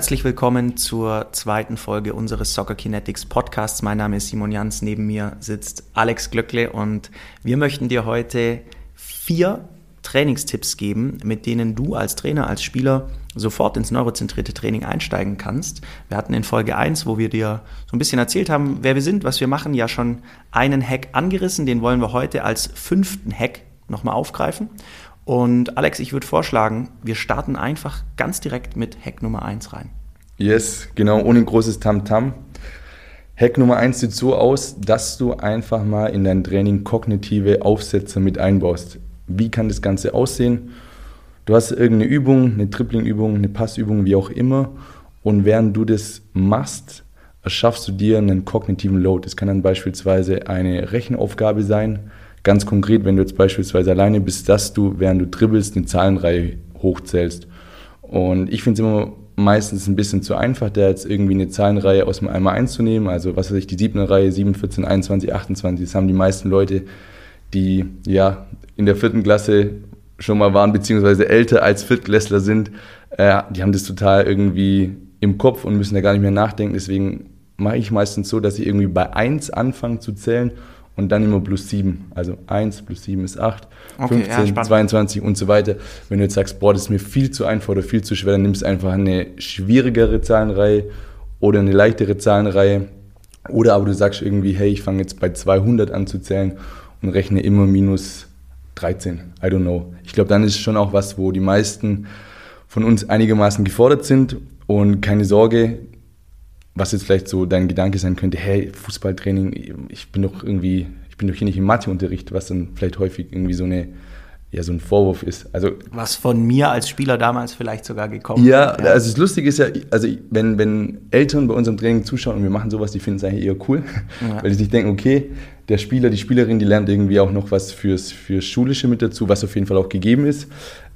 Herzlich willkommen zur zweiten Folge unseres Soccer Kinetics Podcasts. Mein Name ist Simon Jans, neben mir sitzt Alex Glöckle und wir möchten dir heute vier Trainingstipps geben, mit denen du als Trainer, als Spieler sofort ins neurozentrierte Training einsteigen kannst. Wir hatten in Folge 1, wo wir dir so ein bisschen erzählt haben, wer wir sind, was wir machen, ja schon einen Hack angerissen. Den wollen wir heute als fünften Hack nochmal aufgreifen. Und Alex, ich würde vorschlagen, wir starten einfach ganz direkt mit Hack Nummer 1 rein. Yes, genau, ohne großes Tamtam. -Tam. Hack Nummer 1 sieht so aus, dass du einfach mal in dein Training kognitive Aufsätze mit einbaust. Wie kann das Ganze aussehen? Du hast irgendeine Übung, eine Tripling-Übung, eine Passübung, wie auch immer. Und während du das machst, erschaffst du dir einen kognitiven Load. Das kann dann beispielsweise eine Rechenaufgabe sein, Ganz konkret, wenn du jetzt beispielsweise alleine bist, dass du, während du dribbelst, eine Zahlenreihe hochzählst. Und ich finde es immer meistens ein bisschen zu einfach, da jetzt irgendwie eine Zahlenreihe aus dem Eimer einzunehmen. Also was weiß ich, die siebte Reihe, 7, 14, 21, 28, das haben die meisten Leute, die ja in der vierten Klasse schon mal waren, beziehungsweise älter als Viertklässler sind, äh, die haben das total irgendwie im Kopf und müssen da gar nicht mehr nachdenken. Deswegen mache ich meistens so, dass ich irgendwie bei 1 anfange zu zählen und dann immer plus 7. Also 1 plus 7 ist 8, okay, 15, ja, 22 und so weiter. Wenn du jetzt sagst, boah, das ist mir viel zu einfach oder viel zu schwer, dann nimmst du einfach eine schwierigere Zahlenreihe oder eine leichtere Zahlenreihe. Oder aber du sagst irgendwie, hey, ich fange jetzt bei 200 an zu zählen und rechne immer minus 13. I don't know. Ich glaube, dann ist es schon auch was, wo die meisten von uns einigermaßen gefordert sind. Und keine Sorge, was jetzt vielleicht so dein Gedanke sein könnte, hey, Fußballtraining, ich bin doch irgendwie, ich bin doch hier nicht im Matheunterricht, was dann vielleicht häufig irgendwie so eine ja, so ein Vorwurf ist. Also, Was von mir als Spieler damals vielleicht sogar gekommen ja, ja, also das Lustige ist ja, also wenn, wenn Eltern bei unserem Training zuschauen und wir machen sowas, die finden es eigentlich eher cool, ja. weil sie sich denken, okay, der Spieler, die Spielerin, die lernt irgendwie auch noch was fürs, fürs Schulische mit dazu, was auf jeden Fall auch gegeben ist.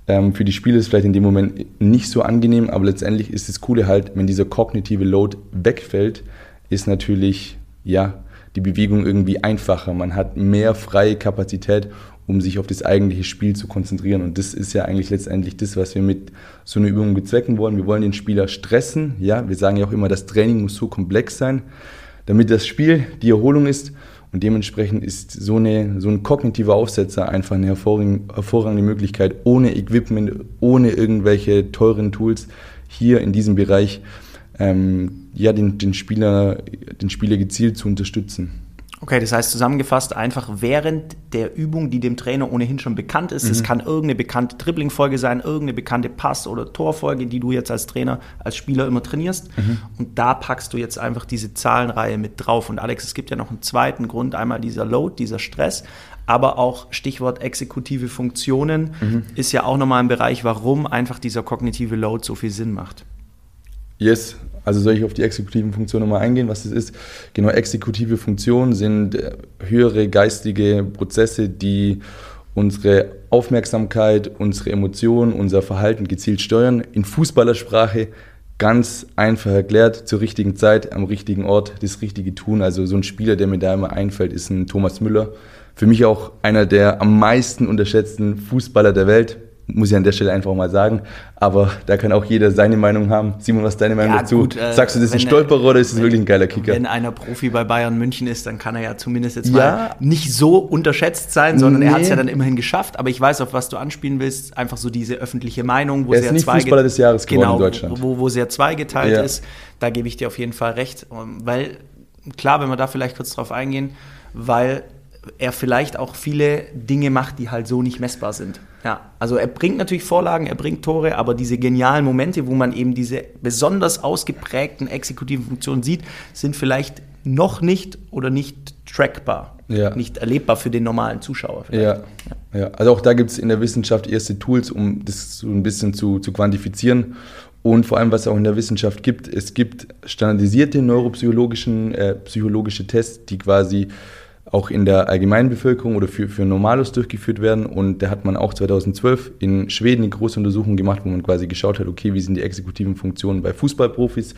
Ähm, für die Spieler ist es vielleicht in dem Moment nicht so angenehm, aber letztendlich ist das Coole halt, wenn dieser kognitive Load wegfällt, ist natürlich, ja, die Bewegung irgendwie einfacher. Man hat mehr freie Kapazität, um sich auf das eigentliche Spiel zu konzentrieren. Und das ist ja eigentlich letztendlich das, was wir mit so einer Übung bezwecken wollen. Wir wollen den Spieler stressen. Ja, wir sagen ja auch immer, das Training muss so komplex sein, damit das Spiel die Erholung ist und dementsprechend ist so, eine, so ein kognitiver Aufsetzer einfach eine hervorragende Möglichkeit, ohne Equipment, ohne irgendwelche teuren Tools hier in diesem Bereich ähm, ja, den, den, Spieler, den Spieler gezielt zu unterstützen. Okay, das heißt zusammengefasst einfach während der Übung, die dem Trainer ohnehin schon bekannt ist. Es mhm. kann irgendeine bekannte Dribbling-Folge sein, irgendeine bekannte Pass- oder Torfolge, die du jetzt als Trainer, als Spieler immer trainierst. Mhm. Und da packst du jetzt einfach diese Zahlenreihe mit drauf. Und Alex, es gibt ja noch einen zweiten Grund, einmal dieser Load, dieser Stress, aber auch Stichwort exekutive Funktionen mhm. ist ja auch nochmal ein Bereich, warum einfach dieser kognitive Load so viel Sinn macht. Yes, also soll ich auf die exekutiven Funktionen nochmal eingehen, was das ist? Genau, exekutive Funktionen sind äh, höhere geistige Prozesse, die unsere Aufmerksamkeit, unsere Emotionen, unser Verhalten gezielt steuern. In Fußballersprache ganz einfach erklärt, zur richtigen Zeit, am richtigen Ort, das Richtige tun. Also so ein Spieler, der mir da immer einfällt, ist ein Thomas Müller. Für mich auch einer der am meisten unterschätzten Fußballer der Welt muss ich an der Stelle einfach mal sagen. Aber da kann auch jeder seine Meinung haben. Simon, was ist deine Meinung ja, dazu? Gut, äh, Sagst du, das ist ein Stolperer oder ist das wirklich ein geiler Kicker? Wenn einer Profi bei Bayern München ist, dann kann er ja zumindest jetzt ja. mal nicht so unterschätzt sein, sondern nee. er hat es ja dann immerhin geschafft. Aber ich weiß, auf was du anspielen willst. Einfach so diese öffentliche Meinung, wo er ist nicht Fußballer des Jahres geworden genau, in Deutschland. Wo, wo sehr zweigeteilt ja. ist. Da gebe ich dir auf jeden Fall recht. Weil, klar, wenn wir da vielleicht kurz drauf eingehen, weil er vielleicht auch viele Dinge macht, die halt so nicht messbar sind. Ja, also er bringt natürlich Vorlagen, er bringt Tore, aber diese genialen Momente, wo man eben diese besonders ausgeprägten exekutiven Funktionen sieht, sind vielleicht noch nicht oder nicht trackbar, ja. nicht erlebbar für den normalen Zuschauer. Ja. ja. Ja. also auch da gibt es in der Wissenschaft erste Tools, um das so ein bisschen zu, zu quantifizieren. Und vor allem, was es auch in der Wissenschaft gibt, es gibt standardisierte neuropsychologischen äh, psychologische Tests, die quasi auch in der allgemeinen Bevölkerung oder für, für Normalos durchgeführt werden. Und da hat man auch 2012 in Schweden eine große Untersuchung gemacht, wo man quasi geschaut hat, okay, wie sind die exekutiven Funktionen bei Fußballprofis,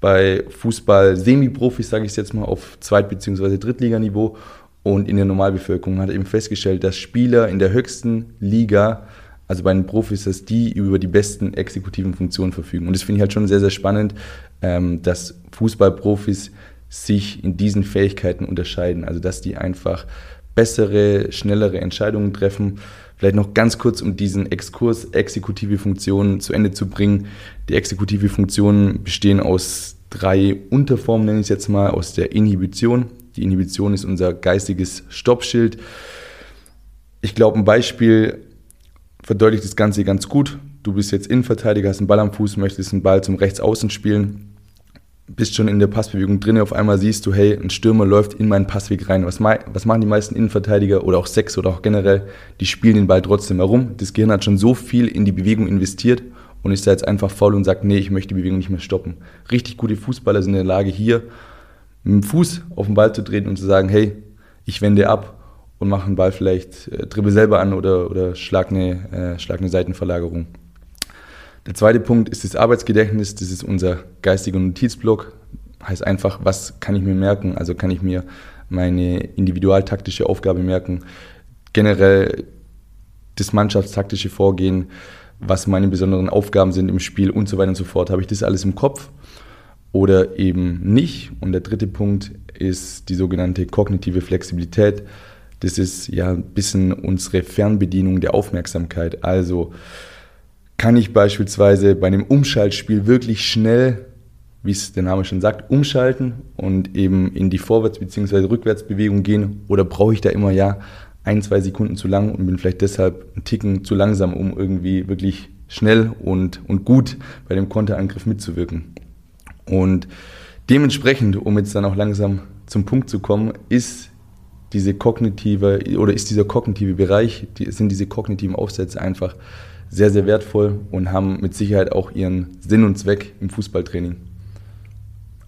bei Fußball-Semi-Profis, sage ich es jetzt mal, auf Zweit- bzw. Drittliganiveau. Und in der Normalbevölkerung hat eben festgestellt, dass Spieler in der höchsten Liga also bei den Profis, dass die über die besten exekutiven Funktionen verfügen. Und das finde ich halt schon sehr, sehr spannend, ähm, dass Fußballprofis sich in diesen Fähigkeiten unterscheiden. Also dass die einfach bessere, schnellere Entscheidungen treffen. Vielleicht noch ganz kurz, um diesen Exkurs exekutive Funktionen zu Ende zu bringen. Die exekutive Funktionen bestehen aus drei Unterformen, nenne ich es jetzt mal, aus der Inhibition. Die Inhibition ist unser geistiges Stoppschild. Ich glaube, ein Beispiel verdeutlicht das Ganze ganz gut. Du bist jetzt Innenverteidiger, hast einen Ball am Fuß, möchtest einen Ball zum Rechtsaußen spielen, bist schon in der Passbewegung drin, auf einmal siehst du, hey, ein Stürmer läuft in meinen Passweg rein. Was, was machen die meisten Innenverteidiger oder auch Sechs oder auch generell? Die spielen den Ball trotzdem herum. Das Gehirn hat schon so viel in die Bewegung investiert und ist da jetzt einfach faul und sagt, nee, ich möchte die Bewegung nicht mehr stoppen. Richtig gute Fußballer sind in der Lage, hier mit dem Fuß auf den Ball zu treten und zu sagen, hey, ich wende ab und mache einen Ball vielleicht, äh, dribbel selber an oder, oder schlag, eine, äh, schlag eine Seitenverlagerung. Der zweite Punkt ist das Arbeitsgedächtnis. Das ist unser geistiger Notizblock. Heißt einfach, was kann ich mir merken? Also kann ich mir meine individualtaktische Aufgabe merken, generell das mannschaftstaktische Vorgehen, was meine besonderen Aufgaben sind im Spiel und so weiter und so fort. Habe ich das alles im Kopf oder eben nicht? Und der dritte Punkt ist die sogenannte kognitive Flexibilität. Das ist ja ein bisschen unsere Fernbedienung der Aufmerksamkeit. Also kann ich beispielsweise bei einem Umschaltspiel wirklich schnell, wie es der Name schon sagt, umschalten und eben in die Vorwärts- bzw. Rückwärtsbewegung gehen oder brauche ich da immer ja ein, zwei Sekunden zu lang und bin vielleicht deshalb einen Ticken zu langsam, um irgendwie wirklich schnell und, und gut bei dem Konterangriff mitzuwirken. Und dementsprechend, um jetzt dann auch langsam zum Punkt zu kommen, ist diese kognitive oder ist dieser kognitive Bereich, die, sind diese kognitiven Aufsätze einfach sehr, sehr wertvoll und haben mit Sicherheit auch ihren Sinn und Zweck im Fußballtraining.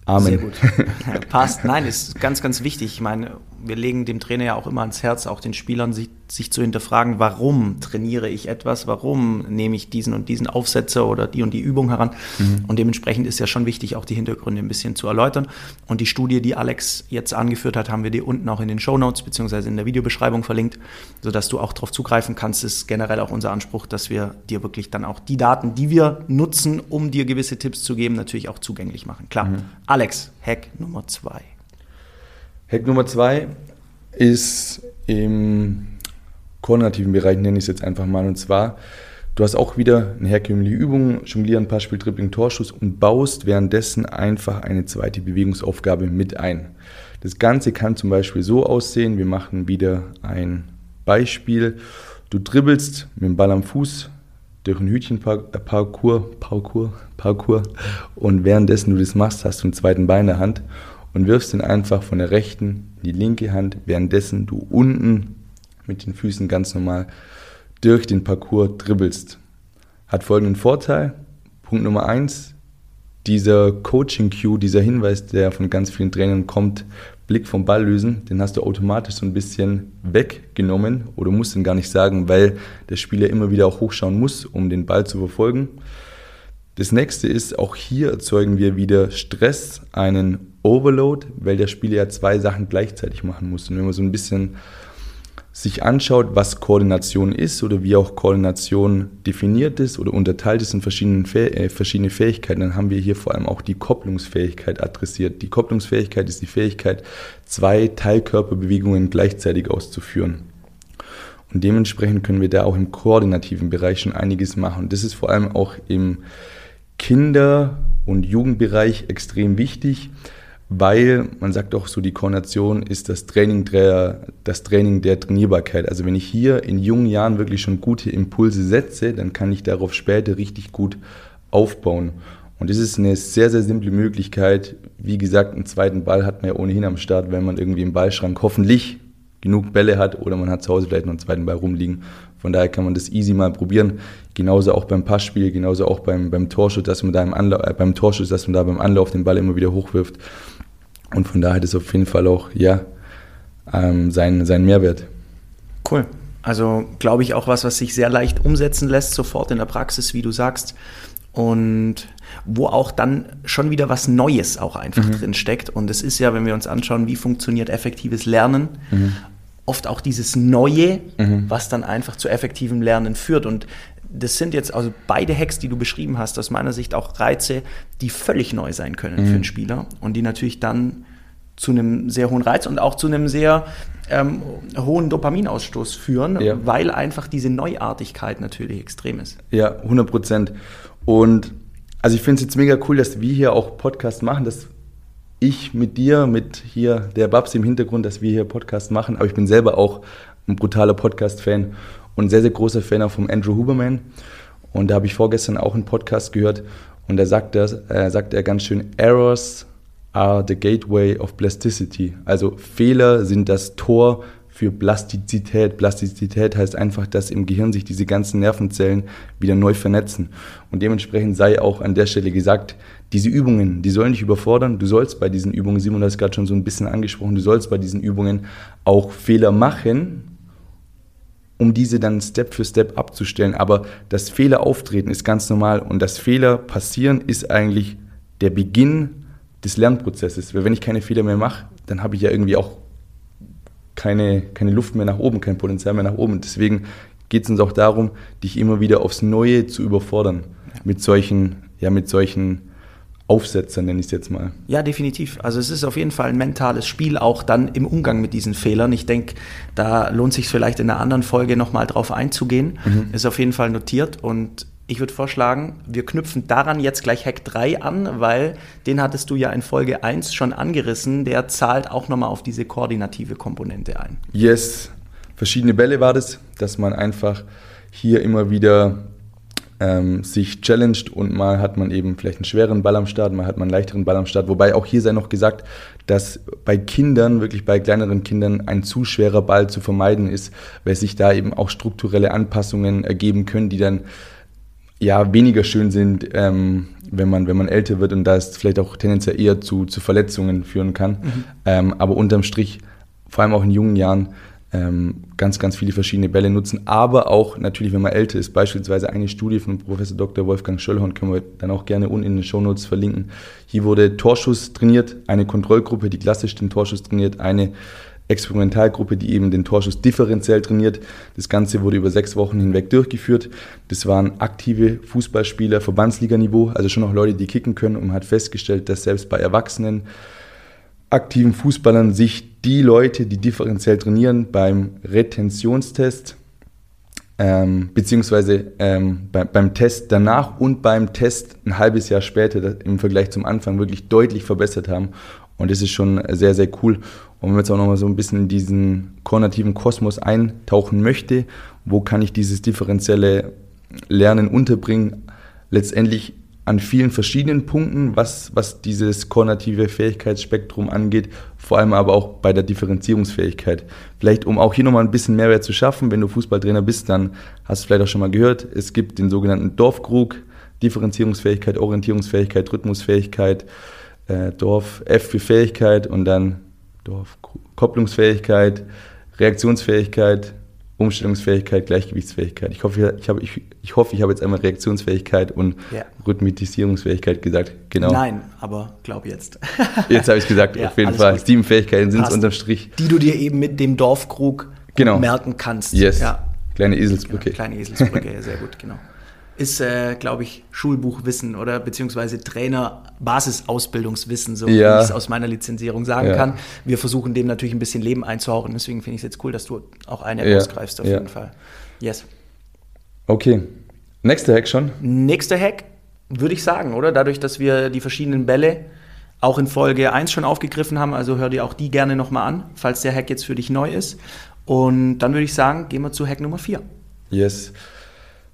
Amen. Sehr gut. Passt. Nein, ist ganz, ganz wichtig. Ich meine, wir legen dem Trainer ja auch immer ans Herz, auch den Spielern, sich, sich zu hinterfragen, warum trainiere ich etwas, warum nehme ich diesen und diesen Aufsetzer oder die und die Übung heran. Mhm. Und dementsprechend ist ja schon wichtig, auch die Hintergründe ein bisschen zu erläutern. Und die Studie, die Alex jetzt angeführt hat, haben wir dir unten auch in den Show Notes beziehungsweise in der Videobeschreibung verlinkt, sodass du auch darauf zugreifen kannst. Das ist generell auch unser Anspruch, dass wir dir wirklich dann auch die Daten, die wir nutzen, um dir gewisse Tipps zu geben, natürlich auch zugänglich machen. Klar. Mhm. Alex, Hack Nummer zwei. Hack Nummer zwei ist im koordinativen Bereich, nenne ich es jetzt einfach mal. Und zwar, du hast auch wieder eine herkömmliche Übung, Jonglieren, Passspiel, Dribbling, Torschuss und baust währenddessen einfach eine zweite Bewegungsaufgabe mit ein. Das Ganze kann zum Beispiel so aussehen, wir machen wieder ein Beispiel. Du dribbelst mit dem Ball am Fuß durch ein Hütchenparcours, Parcours, Parcours und währenddessen du das machst, hast du einen zweiten Bein in der Hand und wirfst ihn einfach von der rechten in die linke Hand, währenddessen du unten mit den Füßen ganz normal durch den Parcours dribbelst. Hat folgenden Vorteil. Punkt Nummer eins, dieser Coaching-Cue, dieser Hinweis, der von ganz vielen Trainern kommt, Blick vom Ball lösen, den hast du automatisch so ein bisschen weggenommen oder musst ihn gar nicht sagen, weil der Spieler immer wieder auch hochschauen muss, um den Ball zu verfolgen. Das nächste ist, auch hier erzeugen wir wieder Stress, einen Overload, weil der Spieler ja zwei Sachen gleichzeitig machen muss. Und wenn man so ein bisschen sich anschaut, was Koordination ist oder wie auch Koordination definiert ist oder unterteilt ist in verschiedene, äh, verschiedene Fähigkeiten, dann haben wir hier vor allem auch die Kopplungsfähigkeit adressiert. Die Kopplungsfähigkeit ist die Fähigkeit, zwei Teilkörperbewegungen gleichzeitig auszuführen. Und dementsprechend können wir da auch im koordinativen Bereich schon einiges machen. Das ist vor allem auch im Kinder- und Jugendbereich extrem wichtig, weil man sagt auch so, die Koordination ist das Training der, das Training der Trainierbarkeit. Also wenn ich hier in jungen Jahren wirklich schon gute Impulse setze, dann kann ich darauf später richtig gut aufbauen. Und das ist eine sehr, sehr simple Möglichkeit. Wie gesagt, einen zweiten Ball hat man ja ohnehin am Start, wenn man irgendwie im Ballschrank hoffentlich genug Bälle hat oder man hat zu Hause vielleicht noch einen zweiten Ball rumliegen. Von daher kann man das easy mal probieren. Genauso auch beim Passspiel, genauso auch beim, beim Torschuss, dass man da im Anlauf, äh, beim Torschuss, dass man da beim Anlauf den Ball immer wieder hochwirft. Und von daher hat es auf jeden Fall auch, ja, ähm, seinen, seinen Mehrwert. Cool. Also glaube ich auch was, was sich sehr leicht umsetzen lässt, sofort in der Praxis, wie du sagst. Und wo auch dann schon wieder was Neues auch einfach mhm. drin steckt. Und es ist ja, wenn wir uns anschauen, wie funktioniert effektives Lernen, mhm. oft auch dieses Neue, mhm. was dann einfach zu effektivem Lernen führt. Und das sind jetzt also beide Hacks, die du beschrieben hast, aus meiner Sicht auch Reize, die völlig neu sein können mhm. für einen Spieler und die natürlich dann zu einem sehr hohen Reiz und auch zu einem sehr ähm, hohen Dopaminausstoß führen, ja. weil einfach diese Neuartigkeit natürlich extrem ist. Ja, 100 Prozent. Und also ich finde es jetzt mega cool, dass wir hier auch Podcast machen, dass ich mit dir, mit hier der Babs im Hintergrund, dass wir hier Podcast machen. Aber ich bin selber auch ein brutaler Podcast-Fan und sehr, sehr großer Fan auch vom Andrew Huberman. Und da habe ich vorgestern auch einen Podcast gehört und da sagt er, äh, sagt er ganz schön, Errors are the gateway of plasticity. Also Fehler sind das Tor für Plastizität. Plastizität heißt einfach, dass im Gehirn sich diese ganzen Nervenzellen wieder neu vernetzen. Und dementsprechend sei auch an der Stelle gesagt, diese Übungen, die sollen dich überfordern. Du sollst bei diesen Übungen, Simon hat es gerade schon so ein bisschen angesprochen, du sollst bei diesen Übungen auch Fehler machen, um diese dann Step für Step abzustellen. Aber das Fehler auftreten ist ganz normal und das Fehler passieren ist eigentlich der Beginn des Lernprozesses. Weil wenn ich keine Fehler mehr mache, dann habe ich ja irgendwie auch keine, keine Luft mehr nach oben, kein Potenzial mehr nach oben. Deswegen geht es uns auch darum, dich immer wieder aufs Neue zu überfordern mit solchen, ja, mit solchen Aufsetzer, nenne ich es jetzt mal. Ja, definitiv. Also es ist auf jeden Fall ein mentales Spiel, auch dann im Umgang mit diesen Fehlern. Ich denke, da lohnt sich vielleicht in einer anderen Folge nochmal drauf einzugehen. Mhm. Ist auf jeden Fall notiert und ich würde vorschlagen, wir knüpfen daran jetzt gleich Hack 3 an, weil den hattest du ja in Folge 1 schon angerissen. Der zahlt auch nochmal auf diese koordinative Komponente ein. Yes, verschiedene Bälle war das, dass man einfach hier immer wieder ähm, sich challenged und mal hat man eben vielleicht einen schweren Ball am Start, mal hat man einen leichteren Ball am Start. Wobei auch hier sei noch gesagt, dass bei Kindern, wirklich bei kleineren Kindern, ein zu schwerer Ball zu vermeiden ist, weil sich da eben auch strukturelle Anpassungen ergeben können, die dann ja weniger schön sind, ähm, wenn, man, wenn man älter wird und da es vielleicht auch tendenziell eher zu, zu Verletzungen führen kann. Mhm. Ähm, aber unterm Strich, vor allem auch in jungen Jahren, ganz, ganz viele verschiedene Bälle nutzen, aber auch natürlich, wenn man älter ist, beispielsweise eine Studie von Professor Dr. Wolfgang Schöllhorn, können wir dann auch gerne unten in den Shownotes verlinken. Hier wurde Torschuss trainiert, eine Kontrollgruppe, die klassisch den Torschuss trainiert, eine Experimentalgruppe, die eben den Torschuss differenziell trainiert. Das Ganze wurde über sechs Wochen hinweg durchgeführt. Das waren aktive Fußballspieler, Verbandsliganiveau, also schon noch Leute, die kicken können und man hat festgestellt, dass selbst bei Erwachsenen aktiven Fußballern sich die Leute, die differenziell trainieren, beim Retentionstest ähm, beziehungsweise ähm, bei, beim Test danach und beim Test ein halbes Jahr später im Vergleich zum Anfang wirklich deutlich verbessert haben. Und das ist schon sehr, sehr cool. Und wenn man jetzt auch nochmal so ein bisschen in diesen koordinativen Kosmos eintauchen möchte, wo kann ich dieses differenzielle Lernen unterbringen? Letztendlich an vielen verschiedenen Punkten, was, was dieses koordinative Fähigkeitsspektrum angeht, vor allem aber auch bei der Differenzierungsfähigkeit. Vielleicht, um auch hier nochmal ein bisschen Mehrwert zu schaffen, wenn du Fußballtrainer bist, dann hast du vielleicht auch schon mal gehört, es gibt den sogenannten Dorfkrug, Differenzierungsfähigkeit, Orientierungsfähigkeit, Rhythmusfähigkeit, äh, Dorf F für Fähigkeit und dann Dorf, Kopplungsfähigkeit, Reaktionsfähigkeit, Umstellungsfähigkeit, Gleichgewichtsfähigkeit. Ich hoffe, ich habe, ich, ich hoffe, ich habe jetzt einmal Reaktionsfähigkeit und ja. Rhythmisierungsfähigkeit gesagt. Genau. Nein, aber glaub jetzt. jetzt habe ich es gesagt, ja, auf jeden Fall. Gut. Sieben Fähigkeiten sind es unterm Strich. Die du dir eben mit dem Dorfkrug genau. merken kannst. Yes. Ja. Kleine Eselsbrücke. Genau, kleine Eselsbrücke, sehr gut, genau ist, äh, glaube ich, Schulbuchwissen oder beziehungsweise Trainer-Basisausbildungswissen, so ja. wie ich es aus meiner Lizenzierung sagen ja. kann. Wir versuchen dem natürlich ein bisschen Leben einzuhauchen, deswegen finde ich es jetzt cool, dass du auch eine ja. ausgreifst, auf jeden Fall. Yes. Okay. Nächster Hack schon? Nächster Hack, würde ich sagen, oder? Dadurch, dass wir die verschiedenen Bälle auch in Folge 1 schon aufgegriffen haben, also hör dir auch die gerne nochmal an, falls der Hack jetzt für dich neu ist. Und dann würde ich sagen, gehen wir zu Hack Nummer 4. Yes.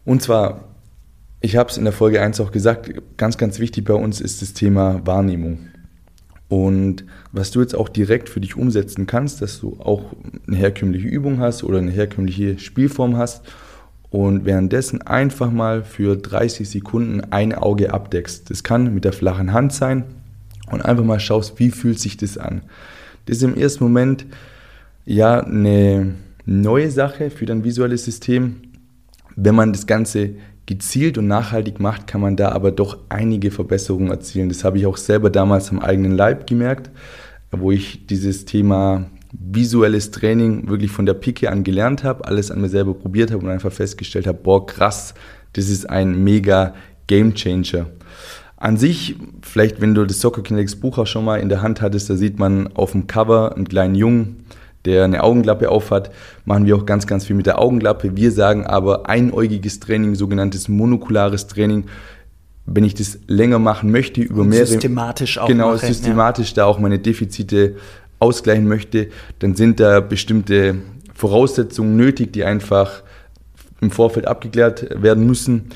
Und zwar ich habe es in der Folge 1 auch gesagt, ganz, ganz wichtig bei uns ist das Thema Wahrnehmung. Und was du jetzt auch direkt für dich umsetzen kannst, dass du auch eine herkömmliche Übung hast oder eine herkömmliche Spielform hast und währenddessen einfach mal für 30 Sekunden ein Auge abdeckst. Das kann mit der flachen Hand sein und einfach mal schaust, wie fühlt sich das an. Das ist im ersten Moment ja eine neue Sache für dein visuelles System. Wenn man das Ganze gezielt und nachhaltig macht, kann man da aber doch einige Verbesserungen erzielen. Das habe ich auch selber damals am eigenen Leib gemerkt, wo ich dieses Thema visuelles Training wirklich von der Pike an gelernt habe, alles an mir selber probiert habe und einfach festgestellt habe, boah, krass, das ist ein mega Game Changer. An sich, vielleicht wenn du das Soccer Kinetics Buch auch schon mal in der Hand hattest, da sieht man auf dem Cover einen kleinen Jungen, der eine Augenklappe aufhat, machen wir auch ganz, ganz viel mit der Augenklappe. Wir sagen aber einäugiges Training, sogenanntes monokulares Training, wenn ich das länger machen möchte, über Und mehrere... Systematisch auch Genau, machen, systematisch da auch meine Defizite ausgleichen möchte, dann sind da bestimmte Voraussetzungen nötig, die einfach im Vorfeld abgeklärt werden müssen.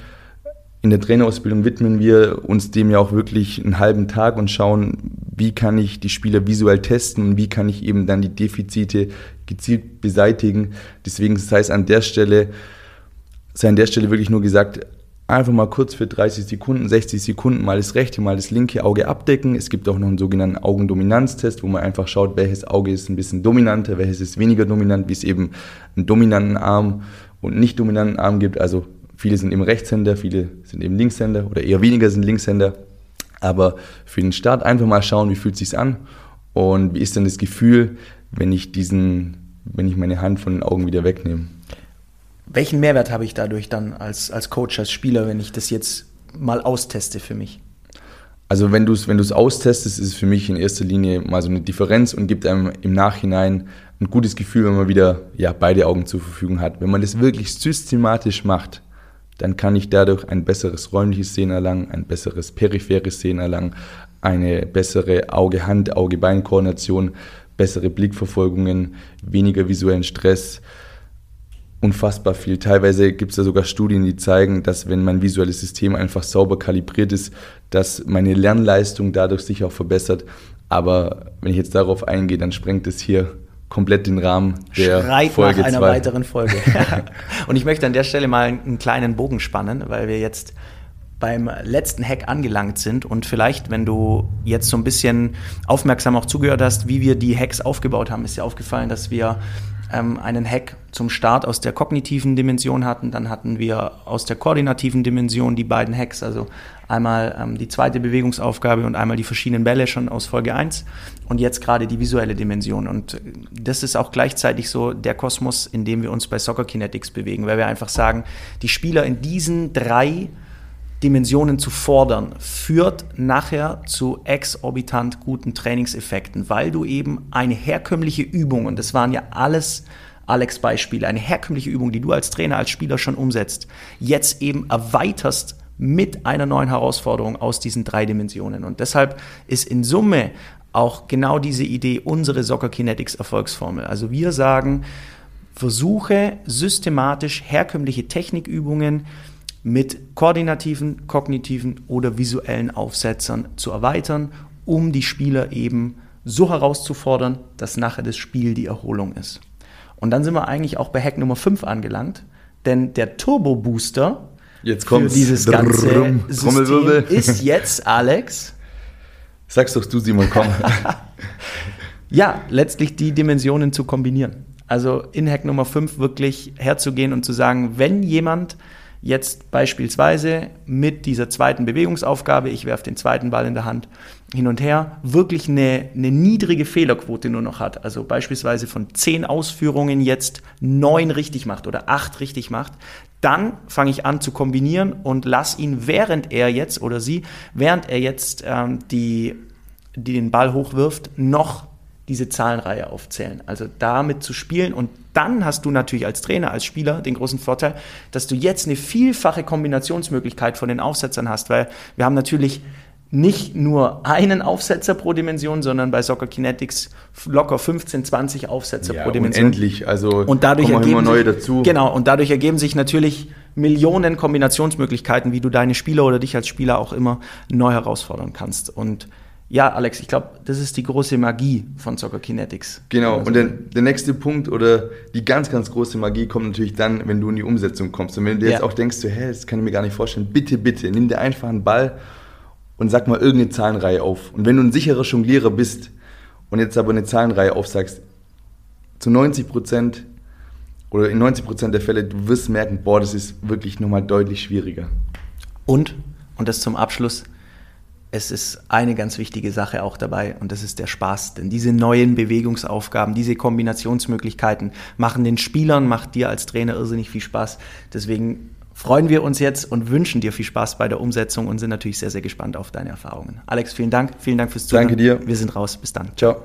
In der Trainerausbildung widmen wir uns dem ja auch wirklich einen halben Tag und schauen, wie kann ich die Spieler visuell testen und wie kann ich eben dann die Defizite gezielt beseitigen. Deswegen sei es an der Stelle, sei an der Stelle wirklich nur gesagt, einfach mal kurz für 30 Sekunden, 60 Sekunden mal das rechte, mal das linke Auge abdecken. Es gibt auch noch einen sogenannten Augendominanztest, wo man einfach schaut, welches Auge ist ein bisschen dominanter, welches ist weniger dominant, wie es eben einen dominanten Arm und nicht dominanten Arm gibt. Also Viele sind eben Rechtshänder, viele sind eben Linkshänder oder eher weniger sind Linkshänder. Aber für den Start einfach mal schauen, wie fühlt es sich an und wie ist denn das Gefühl, wenn ich diesen, wenn ich meine Hand von den Augen wieder wegnehme. Welchen Mehrwert habe ich dadurch dann als, als Coach, als Spieler, wenn ich das jetzt mal austeste für mich? Also wenn du es wenn austestest, ist es für mich in erster Linie mal so eine Differenz und gibt einem im Nachhinein ein gutes Gefühl, wenn man wieder ja, beide Augen zur Verfügung hat. Wenn man das wirklich systematisch macht, dann kann ich dadurch ein besseres räumliches Sehen erlangen, ein besseres peripheres Sehen erlangen, eine bessere Auge-Hand, Auge-Bein-Koordination, bessere Blickverfolgungen, weniger visuellen Stress, unfassbar viel. Teilweise gibt es da sogar Studien, die zeigen, dass wenn mein visuelles System einfach sauber kalibriert ist, dass meine Lernleistung dadurch sich auch verbessert. Aber wenn ich jetzt darauf eingehe, dann sprengt es hier komplett den Rahmen der Schreit Folge nach einer zwei. weiteren Folge. und ich möchte an der Stelle mal einen kleinen Bogen spannen, weil wir jetzt beim letzten Hack angelangt sind und vielleicht, wenn du jetzt so ein bisschen aufmerksam auch zugehört hast, wie wir die Hacks aufgebaut haben, ist dir aufgefallen, dass wir ähm, einen Hack zum Start aus der kognitiven Dimension hatten, dann hatten wir aus der koordinativen Dimension die beiden Hacks, also einmal ähm, die zweite Bewegungsaufgabe und einmal die verschiedenen Bälle schon aus Folge 1 und jetzt gerade die visuelle Dimension. Und das ist auch gleichzeitig so der Kosmos, in dem wir uns bei Soccer Kinetics bewegen, weil wir einfach sagen, die Spieler in diesen drei Dimensionen zu fordern, führt nachher zu exorbitant guten Trainingseffekten, weil du eben eine herkömmliche Übung, und das waren ja alles Alex Beispiele, eine herkömmliche Übung, die du als Trainer, als Spieler schon umsetzt, jetzt eben erweiterst mit einer neuen Herausforderung aus diesen drei Dimensionen. Und deshalb ist in Summe auch genau diese Idee unsere Soccer Kinetics Erfolgsformel. Also wir sagen, versuche systematisch herkömmliche Technikübungen mit koordinativen, kognitiven oder visuellen Aufsetzern zu erweitern, um die Spieler eben so herauszufordern, dass nachher das Spiel die Erholung ist. Und dann sind wir eigentlich auch bei Hack Nummer 5 angelangt, denn der Turbo Booster Jetzt für dieses ganze Drrrrum. System ist jetzt, Alex, Sag's doch du, Simon, komm. ja, letztlich die Dimensionen zu kombinieren. Also in Hack Nummer 5 wirklich herzugehen und zu sagen, wenn jemand jetzt beispielsweise mit dieser zweiten Bewegungsaufgabe, ich werfe den zweiten Ball in der Hand hin und her, wirklich eine, eine niedrige Fehlerquote nur noch hat, also beispielsweise von zehn Ausführungen jetzt neun richtig macht oder acht richtig macht, dann fange ich an zu kombinieren und lass ihn, während er jetzt oder sie, während er jetzt ähm, die, die den Ball hochwirft, noch diese Zahlenreihe aufzählen. Also damit zu spielen und dann hast du natürlich als Trainer, als Spieler den großen Vorteil, dass du jetzt eine vielfache Kombinationsmöglichkeit von den Aufsetzern hast, weil wir haben natürlich nicht nur einen Aufsetzer pro Dimension, sondern bei Soccer Kinetics locker 15, 20 Aufsetzer ja, pro Dimension. unendlich. Also Und dadurch ergeben immer neue sich, dazu. Genau, und dadurch ergeben sich natürlich Millionen Kombinationsmöglichkeiten, wie du deine Spieler oder dich als Spieler auch immer neu herausfordern kannst. Und ja, Alex, ich glaube, das ist die große Magie von Soccer Kinetics. Genau, Also, und der, der nächste Punkt oder die ganz, ganz große Magie kommt natürlich dann, wenn du in die Umsetzung kommst. Und wenn du Ja. jetzt auch denkst, so, hä, das kann ich mir gar nicht vorstellen, bitte, bitte, nimm dir einfach einen Ball und sag mal irgendeine Zahlenreihe auf. Und wenn du ein sicherer Jonglierer bist und jetzt aber eine Zahlenreihe aufsagst, zu 90 Prozent oder in 90 Prozent der Fälle, du wirst merken, boah, das ist wirklich nochmal deutlich schwieriger. Und, und das zum Abschluss, es ist eine ganz wichtige Sache auch dabei und das ist der Spaß. Denn diese neuen Bewegungsaufgaben, diese Kombinationsmöglichkeiten machen den Spielern, macht dir als Trainer irrsinnig viel Spaß. Deswegen freuen wir uns jetzt und wünschen dir viel Spaß bei der Umsetzung und sind natürlich sehr, sehr gespannt auf deine Erfahrungen. Alex, vielen Dank. Vielen Dank fürs Zuhören. Danke dir. Wir sind raus. Bis dann. Ciao.